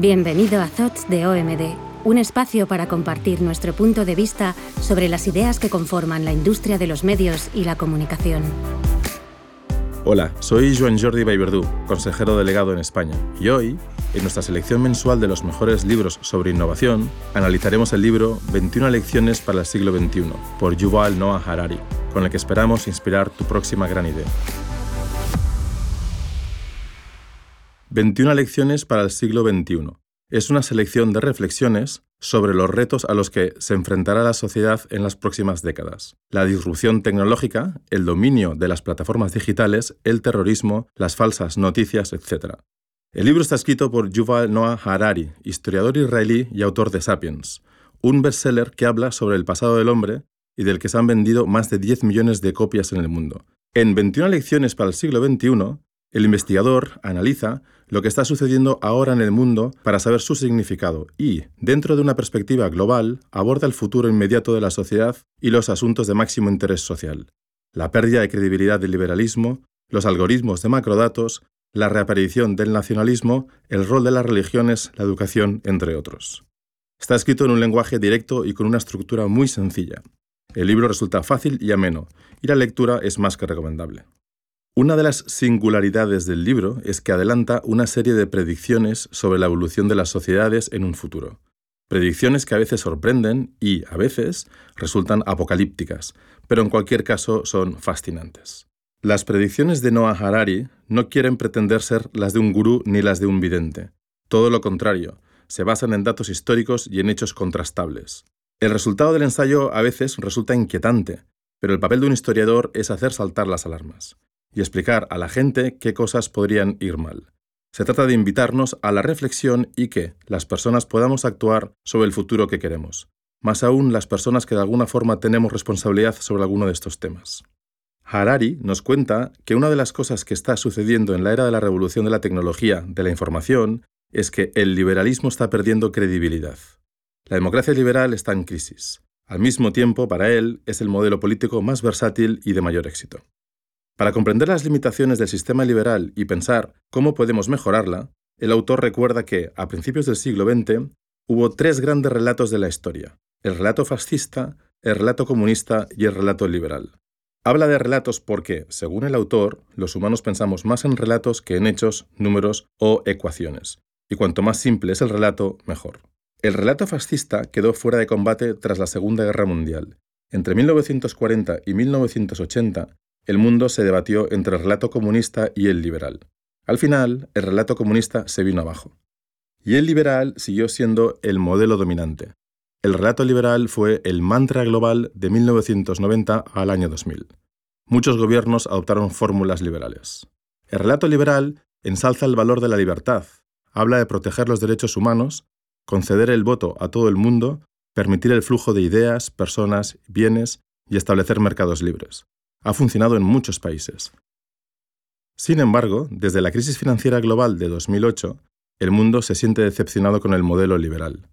Bienvenido a Thoughts de OMD, un espacio para compartir nuestro punto de vista sobre las ideas que conforman la industria de los medios y la comunicación. Hola, soy Joan Jordi Baiberdú, consejero delegado en España, y hoy, en nuestra selección mensual de los mejores libros sobre innovación, analizaremos el libro 21 lecciones para el siglo XXI por Yuval Noah Harari, con el que esperamos inspirar tu próxima gran idea. 21 lecciones para el siglo XXI. Es una selección de reflexiones sobre los retos a los que se enfrentará la sociedad en las próximas décadas. La disrupción tecnológica, el dominio de las plataformas digitales, el terrorismo, las falsas noticias, etc. El libro está escrito por Yuval Noah Harari, historiador israelí y autor de Sapiens, un bestseller que habla sobre el pasado del hombre y del que se han vendido más de 10 millones de copias en el mundo. En 21 lecciones para el siglo XXI, el investigador analiza lo que está sucediendo ahora en el mundo para saber su significado y, dentro de una perspectiva global, aborda el futuro inmediato de la sociedad y los asuntos de máximo interés social. La pérdida de credibilidad del liberalismo, los algoritmos de macrodatos, la reaparición del nacionalismo, el rol de las religiones, la educación, entre otros. Está escrito en un lenguaje directo y con una estructura muy sencilla. El libro resulta fácil y ameno, y la lectura es más que recomendable. Una de las singularidades del libro es que adelanta una serie de predicciones sobre la evolución de las sociedades en un futuro. Predicciones que a veces sorprenden y, a veces, resultan apocalípticas, pero en cualquier caso son fascinantes. Las predicciones de Noah Harari no quieren pretender ser las de un gurú ni las de un vidente. Todo lo contrario, se basan en datos históricos y en hechos contrastables. El resultado del ensayo a veces resulta inquietante, pero el papel de un historiador es hacer saltar las alarmas y explicar a la gente qué cosas podrían ir mal. Se trata de invitarnos a la reflexión y que las personas podamos actuar sobre el futuro que queremos, más aún las personas que de alguna forma tenemos responsabilidad sobre alguno de estos temas. Harari nos cuenta que una de las cosas que está sucediendo en la era de la revolución de la tecnología, de la información, es que el liberalismo está perdiendo credibilidad. La democracia liberal está en crisis. Al mismo tiempo, para él, es el modelo político más versátil y de mayor éxito. Para comprender las limitaciones del sistema liberal y pensar cómo podemos mejorarla, el autor recuerda que, a principios del siglo XX, hubo tres grandes relatos de la historia, el relato fascista, el relato comunista y el relato liberal. Habla de relatos porque, según el autor, los humanos pensamos más en relatos que en hechos, números o ecuaciones, y cuanto más simple es el relato, mejor. El relato fascista quedó fuera de combate tras la Segunda Guerra Mundial. Entre 1940 y 1980, el mundo se debatió entre el relato comunista y el liberal. Al final, el relato comunista se vino abajo. Y el liberal siguió siendo el modelo dominante. El relato liberal fue el mantra global de 1990 al año 2000. Muchos gobiernos adoptaron fórmulas liberales. El relato liberal ensalza el valor de la libertad, habla de proteger los derechos humanos, conceder el voto a todo el mundo, permitir el flujo de ideas, personas, bienes y establecer mercados libres ha funcionado en muchos países. Sin embargo, desde la crisis financiera global de 2008, el mundo se siente decepcionado con el modelo liberal.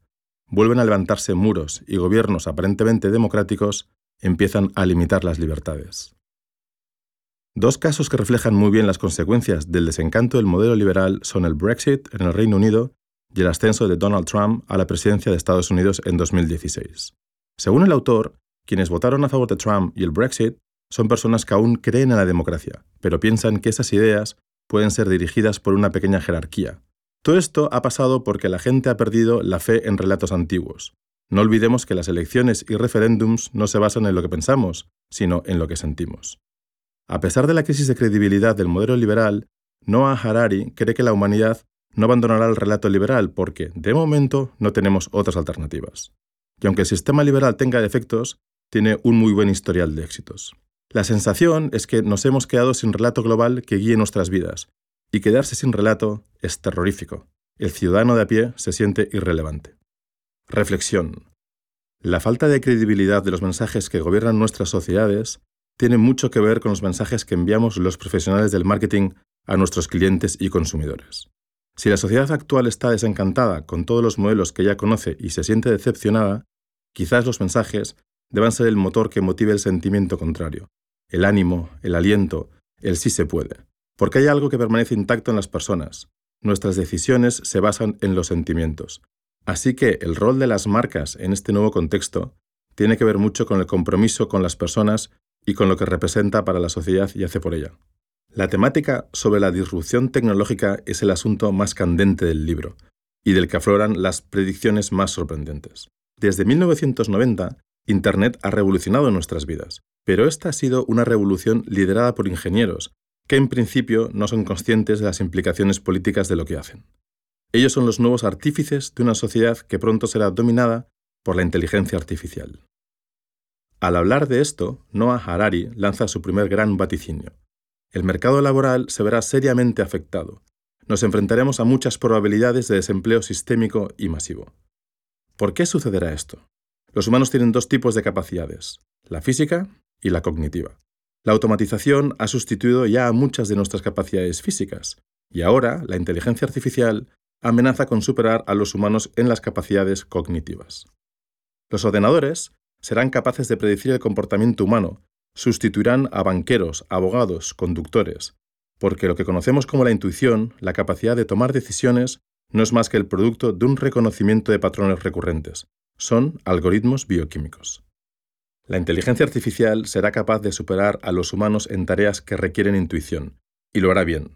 Vuelven a levantarse muros y gobiernos aparentemente democráticos empiezan a limitar las libertades. Dos casos que reflejan muy bien las consecuencias del desencanto del modelo liberal son el Brexit en el Reino Unido y el ascenso de Donald Trump a la presidencia de Estados Unidos en 2016. Según el autor, quienes votaron a favor de Trump y el Brexit son personas que aún creen en la democracia, pero piensan que esas ideas pueden ser dirigidas por una pequeña jerarquía. Todo esto ha pasado porque la gente ha perdido la fe en relatos antiguos. No olvidemos que las elecciones y referéndums no se basan en lo que pensamos, sino en lo que sentimos. A pesar de la crisis de credibilidad del modelo liberal, Noah Harari cree que la humanidad no abandonará el relato liberal porque, de momento, no tenemos otras alternativas. Y aunque el sistema liberal tenga defectos, tiene un muy buen historial de éxitos. La sensación es que nos hemos quedado sin relato global que guíe nuestras vidas, y quedarse sin relato es terrorífico. El ciudadano de a pie se siente irrelevante. Reflexión. La falta de credibilidad de los mensajes que gobiernan nuestras sociedades tiene mucho que ver con los mensajes que enviamos los profesionales del marketing a nuestros clientes y consumidores. Si la sociedad actual está desencantada con todos los modelos que ya conoce y se siente decepcionada, quizás los mensajes deban ser el motor que motive el sentimiento contrario, el ánimo, el aliento, el sí se puede. Porque hay algo que permanece intacto en las personas. nuestras decisiones se basan en los sentimientos. Así que el rol de las marcas en este nuevo contexto tiene que ver mucho con el compromiso con las personas y con lo que representa para la sociedad y hace por ella. La temática sobre la disrupción tecnológica es el asunto más candente del libro y del que afloran las predicciones más sorprendentes. Desde 1990, Internet ha revolucionado nuestras vidas, pero esta ha sido una revolución liderada por ingenieros, que en principio no son conscientes de las implicaciones políticas de lo que hacen. Ellos son los nuevos artífices de una sociedad que pronto será dominada por la inteligencia artificial. Al hablar de esto, Noah Harari lanza su primer gran vaticinio. El mercado laboral se verá seriamente afectado. Nos enfrentaremos a muchas probabilidades de desempleo sistémico y masivo. ¿Por qué sucederá esto? Los humanos tienen dos tipos de capacidades, la física y la cognitiva. La automatización ha sustituido ya a muchas de nuestras capacidades físicas, y ahora la inteligencia artificial amenaza con superar a los humanos en las capacidades cognitivas. Los ordenadores serán capaces de predecir el comportamiento humano, sustituirán a banqueros, abogados, conductores, porque lo que conocemos como la intuición, la capacidad de tomar decisiones, no es más que el producto de un reconocimiento de patrones recurrentes. Son algoritmos bioquímicos. La inteligencia artificial será capaz de superar a los humanos en tareas que requieren intuición, y lo hará bien,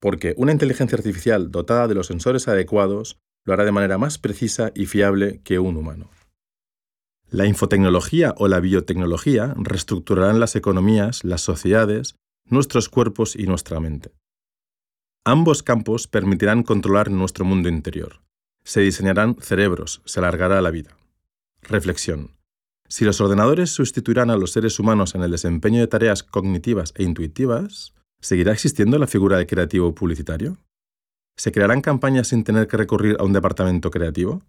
porque una inteligencia artificial dotada de los sensores adecuados lo hará de manera más precisa y fiable que un humano. La infotecnología o la biotecnología reestructurarán las economías, las sociedades, nuestros cuerpos y nuestra mente. Ambos campos permitirán controlar nuestro mundo interior. Se diseñarán cerebros, se alargará la vida. Reflexión. Si los ordenadores sustituirán a los seres humanos en el desempeño de tareas cognitivas e intuitivas, ¿seguirá existiendo la figura de creativo publicitario? ¿Se crearán campañas sin tener que recurrir a un departamento creativo?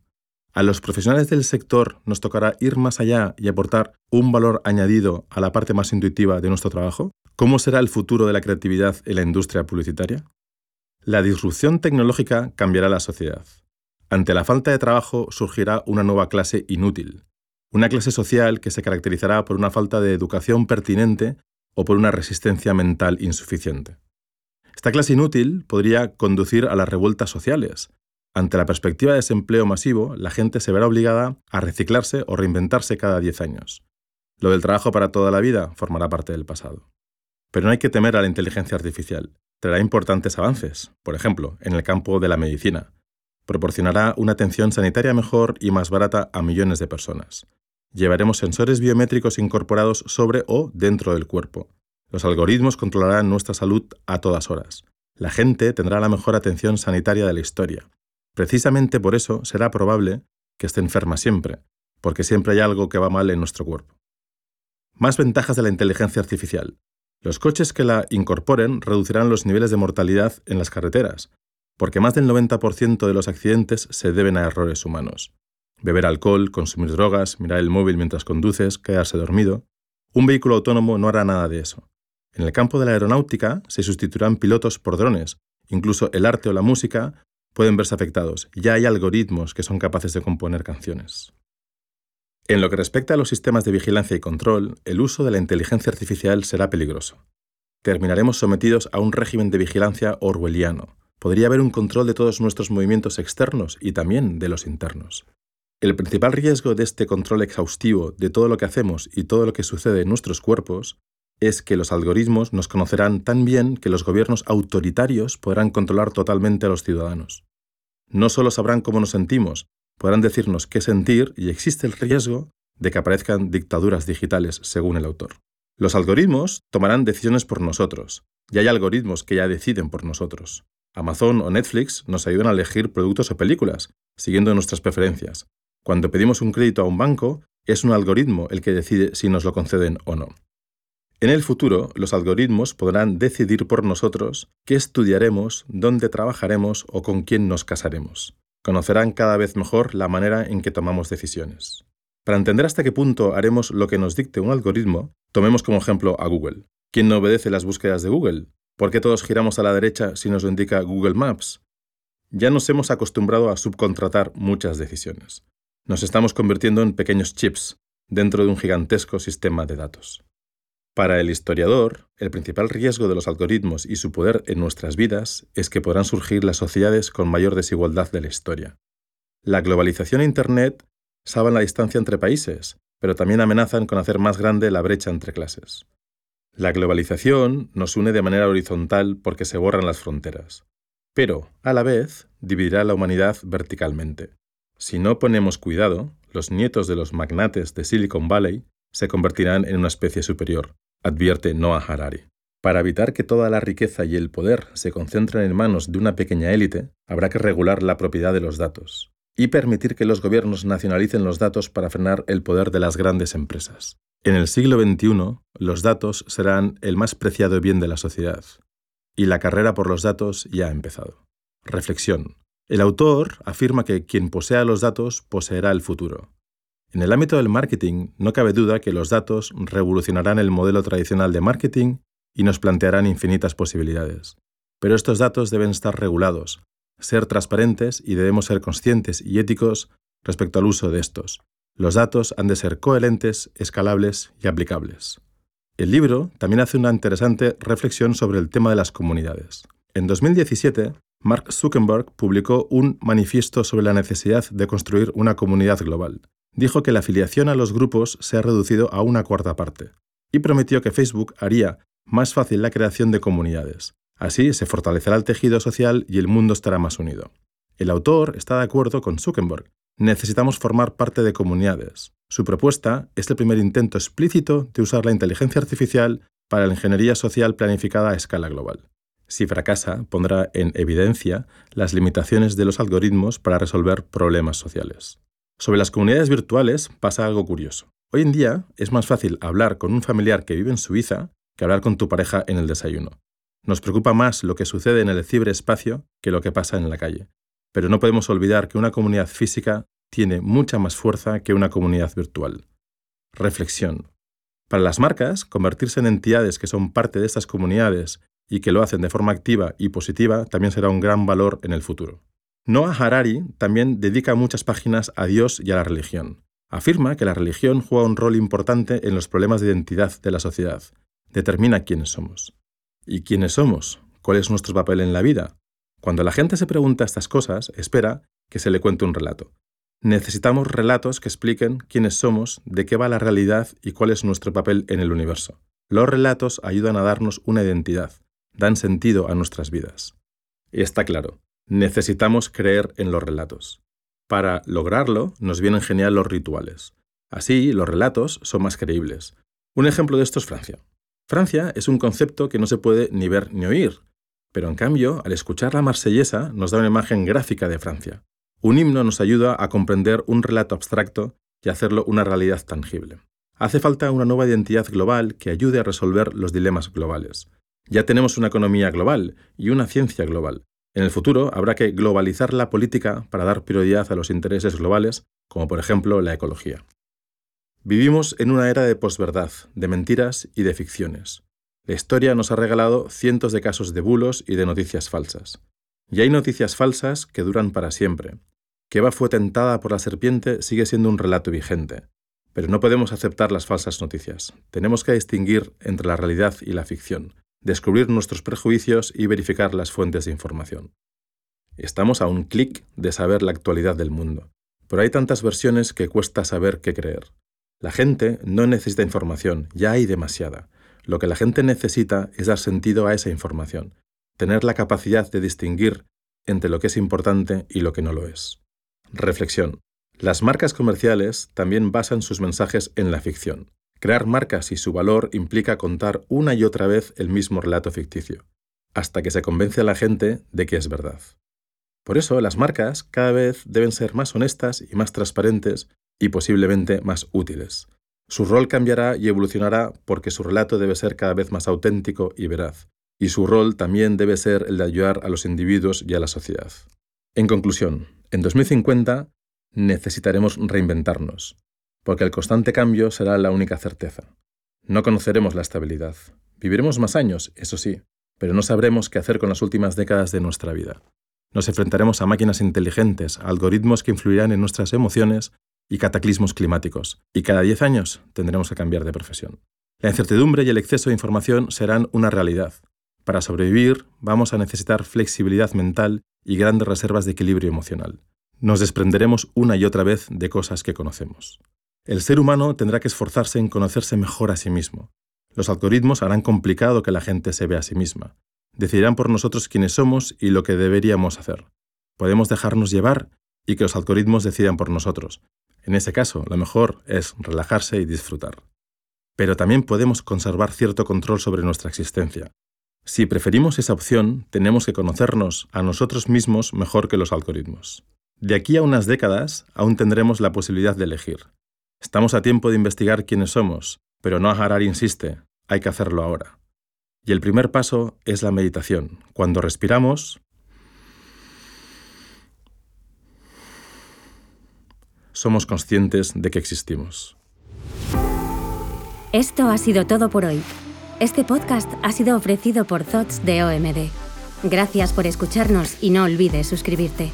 A los profesionales del sector nos tocará ir más allá y aportar un valor añadido a la parte más intuitiva de nuestro trabajo. ¿Cómo será el futuro de la creatividad en la industria publicitaria? La disrupción tecnológica cambiará la sociedad. Ante la falta de trabajo surgirá una nueva clase inútil, una clase social que se caracterizará por una falta de educación pertinente o por una resistencia mental insuficiente. Esta clase inútil podría conducir a las revueltas sociales, ante la perspectiva de desempleo masivo, la gente se verá obligada a reciclarse o reinventarse cada 10 años. Lo del trabajo para toda la vida formará parte del pasado. Pero no hay que temer a la inteligencia artificial. Traerá importantes avances, por ejemplo, en el campo de la medicina. Proporcionará una atención sanitaria mejor y más barata a millones de personas. Llevaremos sensores biométricos incorporados sobre o dentro del cuerpo. Los algoritmos controlarán nuestra salud a todas horas. La gente tendrá la mejor atención sanitaria de la historia Precisamente por eso será probable que esté enferma siempre, porque siempre hay algo que va mal en nuestro cuerpo. Más ventajas de la inteligencia artificial. Los coches que la incorporen reducirán los niveles de mortalidad en las carreteras, porque más del 90% de los accidentes se deben a errores humanos. Beber alcohol, consumir drogas, mirar el móvil mientras conduces, quedarse dormido. Un vehículo autónomo no hará nada de eso. En el campo de la aeronáutica se sustituirán pilotos por drones. Incluso el arte o la música pueden verse afectados. Ya hay algoritmos que son capaces de componer canciones. En lo que respecta a los sistemas de vigilancia y control, el uso de la inteligencia artificial será peligroso. Terminaremos sometidos a un régimen de vigilancia orwelliano. Podría haber un control de todos nuestros movimientos externos y también de los internos. El principal riesgo de este control exhaustivo de todo lo que hacemos y todo lo que sucede en nuestros cuerpos es que los algoritmos nos conocerán tan bien que los gobiernos autoritarios podrán controlar totalmente a los ciudadanos. No solo sabrán cómo nos sentimos, podrán decirnos qué sentir y existe el riesgo de que aparezcan dictaduras digitales, según el autor. Los algoritmos tomarán decisiones por nosotros, y hay algoritmos que ya deciden por nosotros. Amazon o Netflix nos ayudan a elegir productos o películas, siguiendo nuestras preferencias. Cuando pedimos un crédito a un banco, es un algoritmo el que decide si nos lo conceden o no. En el futuro, los algoritmos podrán decidir por nosotros qué estudiaremos, dónde trabajaremos o con quién nos casaremos. Conocerán cada vez mejor la manera en que tomamos decisiones. Para entender hasta qué punto haremos lo que nos dicte un algoritmo, tomemos como ejemplo a Google. ¿Quién no obedece las búsquedas de Google? ¿Por qué todos giramos a la derecha si nos lo indica Google Maps? Ya nos hemos acostumbrado a subcontratar muchas decisiones. Nos estamos convirtiendo en pequeños chips dentro de un gigantesco sistema de datos. Para el historiador, el principal riesgo de los algoritmos y su poder en nuestras vidas es que podrán surgir las sociedades con mayor desigualdad de la historia. La globalización e Internet salvan la distancia entre países, pero también amenazan con hacer más grande la brecha entre clases. La globalización nos une de manera horizontal porque se borran las fronteras, pero, a la vez, dividirá la humanidad verticalmente. Si no ponemos cuidado, los nietos de los magnates de Silicon Valley se convertirán en una especie superior, advierte Noah Harari. Para evitar que toda la riqueza y el poder se concentren en manos de una pequeña élite, habrá que regular la propiedad de los datos y permitir que los gobiernos nacionalicen los datos para frenar el poder de las grandes empresas. En el siglo XXI, los datos serán el más preciado bien de la sociedad, y la carrera por los datos ya ha empezado. Reflexión. El autor afirma que quien posea los datos poseerá el futuro. En el ámbito del marketing, no cabe duda que los datos revolucionarán el modelo tradicional de marketing y nos plantearán infinitas posibilidades. Pero estos datos deben estar regulados, ser transparentes y debemos ser conscientes y éticos respecto al uso de estos. Los datos han de ser coherentes, escalables y aplicables. El libro también hace una interesante reflexión sobre el tema de las comunidades. En 2017, Mark Zuckerberg publicó un manifiesto sobre la necesidad de construir una comunidad global. Dijo que la afiliación a los grupos se ha reducido a una cuarta parte y prometió que Facebook haría más fácil la creación de comunidades, Así se fortalecerá el tejido social y el mundo estará más unido. El autor está de acuerdo con Zuckerberg. Necesitamos formar parte de comunidades. Su propuesta es el primer intento explícito de usar la inteligencia artificial para la ingeniería social planificada a escala global. Si fracasa, pondrá en evidencia las limitaciones de los algoritmos para resolver problemas sociales. Sobre las comunidades virtuales pasa algo curioso. Hoy en día es más fácil hablar con un familiar que vive en Suiza que hablar con tu pareja en el desayuno. Nos preocupa más lo que sucede en el ciberespacio que lo que pasa en la calle. Pero no podemos olvidar que una comunidad física tiene mucha más fuerza que una comunidad virtual. Reflexión. Para las marcas, convertirse en entidades que son parte de estas comunidades y que lo hacen de forma activa y positiva también será un gran valor en el futuro. Noah Harari también dedica muchas páginas a Dios y a la religión. Afirma que la religión juega un rol importante en los problemas de identidad de la sociedad. Determina quiénes somos. ¿Y quiénes somos? ¿Cuál es nuestro papel en la vida? Cuando la gente se pregunta estas cosas, espera que se le cuente un relato. Necesitamos relatos que expliquen quiénes somos, de qué va la realidad y cuál es nuestro papel en el universo. Los relatos ayudan a darnos una identidad, dan sentido a nuestras vidas. Y está claro, necesitamos creer en los relatos. Para lograrlo, nos vienen genial los rituales. Así, los relatos son más creíbles. Un ejemplo de esto es Francia. Francia es un concepto que no se puede ni ver ni oír, pero en cambio, al escuchar la marsellesa nos da una imagen gráfica de Francia. Un himno nos ayuda a comprender un relato abstracto y hacerlo una realidad tangible. Hace falta una nueva identidad global que ayude a resolver los dilemas globales. Ya tenemos una economía global y una ciencia global. En el futuro habrá que globalizar la política para dar prioridad a los intereses globales, como por ejemplo la ecología. Vivimos en una era de posverdad, de mentiras y de ficciones. La historia nos ha regalado cientos de casos de bulos y de noticias falsas. Y hay noticias falsas que duran para siempre. Que Eva fue tentada por la serpiente sigue siendo un relato vigente. Pero no podemos aceptar las falsas noticias. Tenemos que distinguir entre la realidad y la ficción, descubrir nuestros prejuicios y verificar las fuentes de información. Estamos a un clic de saber la actualidad del mundo, pero hay tantas versiones que cuesta saber qué creer. La gente no necesita información, ya hay demasiada. Lo que la gente necesita es dar sentido a esa información, tener la capacidad de distinguir entre lo que es importante y lo que no lo es. Reflexión. Las marcas comerciales también basan sus mensajes en la ficción. Crear marcas y su valor implica contar una y otra vez el mismo relato ficticio, hasta que se convence a la gente de que es verdad. Por eso las marcas cada vez deben ser más honestas y más transparentes y posiblemente más útiles. Su rol cambiará y evolucionará porque su relato debe ser cada vez más auténtico y veraz, y su rol también debe ser el de ayudar a los individuos y a la sociedad. En conclusión, en 2050 necesitaremos reinventarnos, porque el constante cambio será la única certeza. No conoceremos la estabilidad. Viviremos más años, eso sí, pero no sabremos qué hacer con las últimas décadas de nuestra vida. Nos enfrentaremos a máquinas inteligentes, algoritmos que influirán en nuestras emociones y cataclismos climáticos, y cada 10 años tendremos que cambiar de profesión. La incertidumbre y el exceso de información serán una realidad. Para sobrevivir vamos a necesitar flexibilidad mental y grandes reservas de equilibrio emocional. Nos desprenderemos una y otra vez de cosas que conocemos. El ser humano tendrá que esforzarse en conocerse mejor a sí mismo. Los algoritmos harán complicado que la gente se vea a sí misma. Decidirán por nosotros quiénes somos y lo que deberíamos hacer. Podemos dejarnos llevar y que los algoritmos decidan por nosotros. En ese caso, lo mejor es relajarse y disfrutar. Pero también podemos conservar cierto control sobre nuestra existencia. Si preferimos esa opción, tenemos que conocernos a nosotros mismos mejor que los algoritmos. De aquí a unas décadas aún tendremos la posibilidad de elegir. Estamos a tiempo de investigar quiénes somos, pero no Harar insiste, hay que hacerlo ahora. Y el primer paso es la meditación. Cuando respiramos, somos conscientes de que existimos. Esto ha sido todo por hoy. Este podcast ha sido ofrecido por Thoughts de OMD. Gracias por escucharnos y no olvides suscribirte.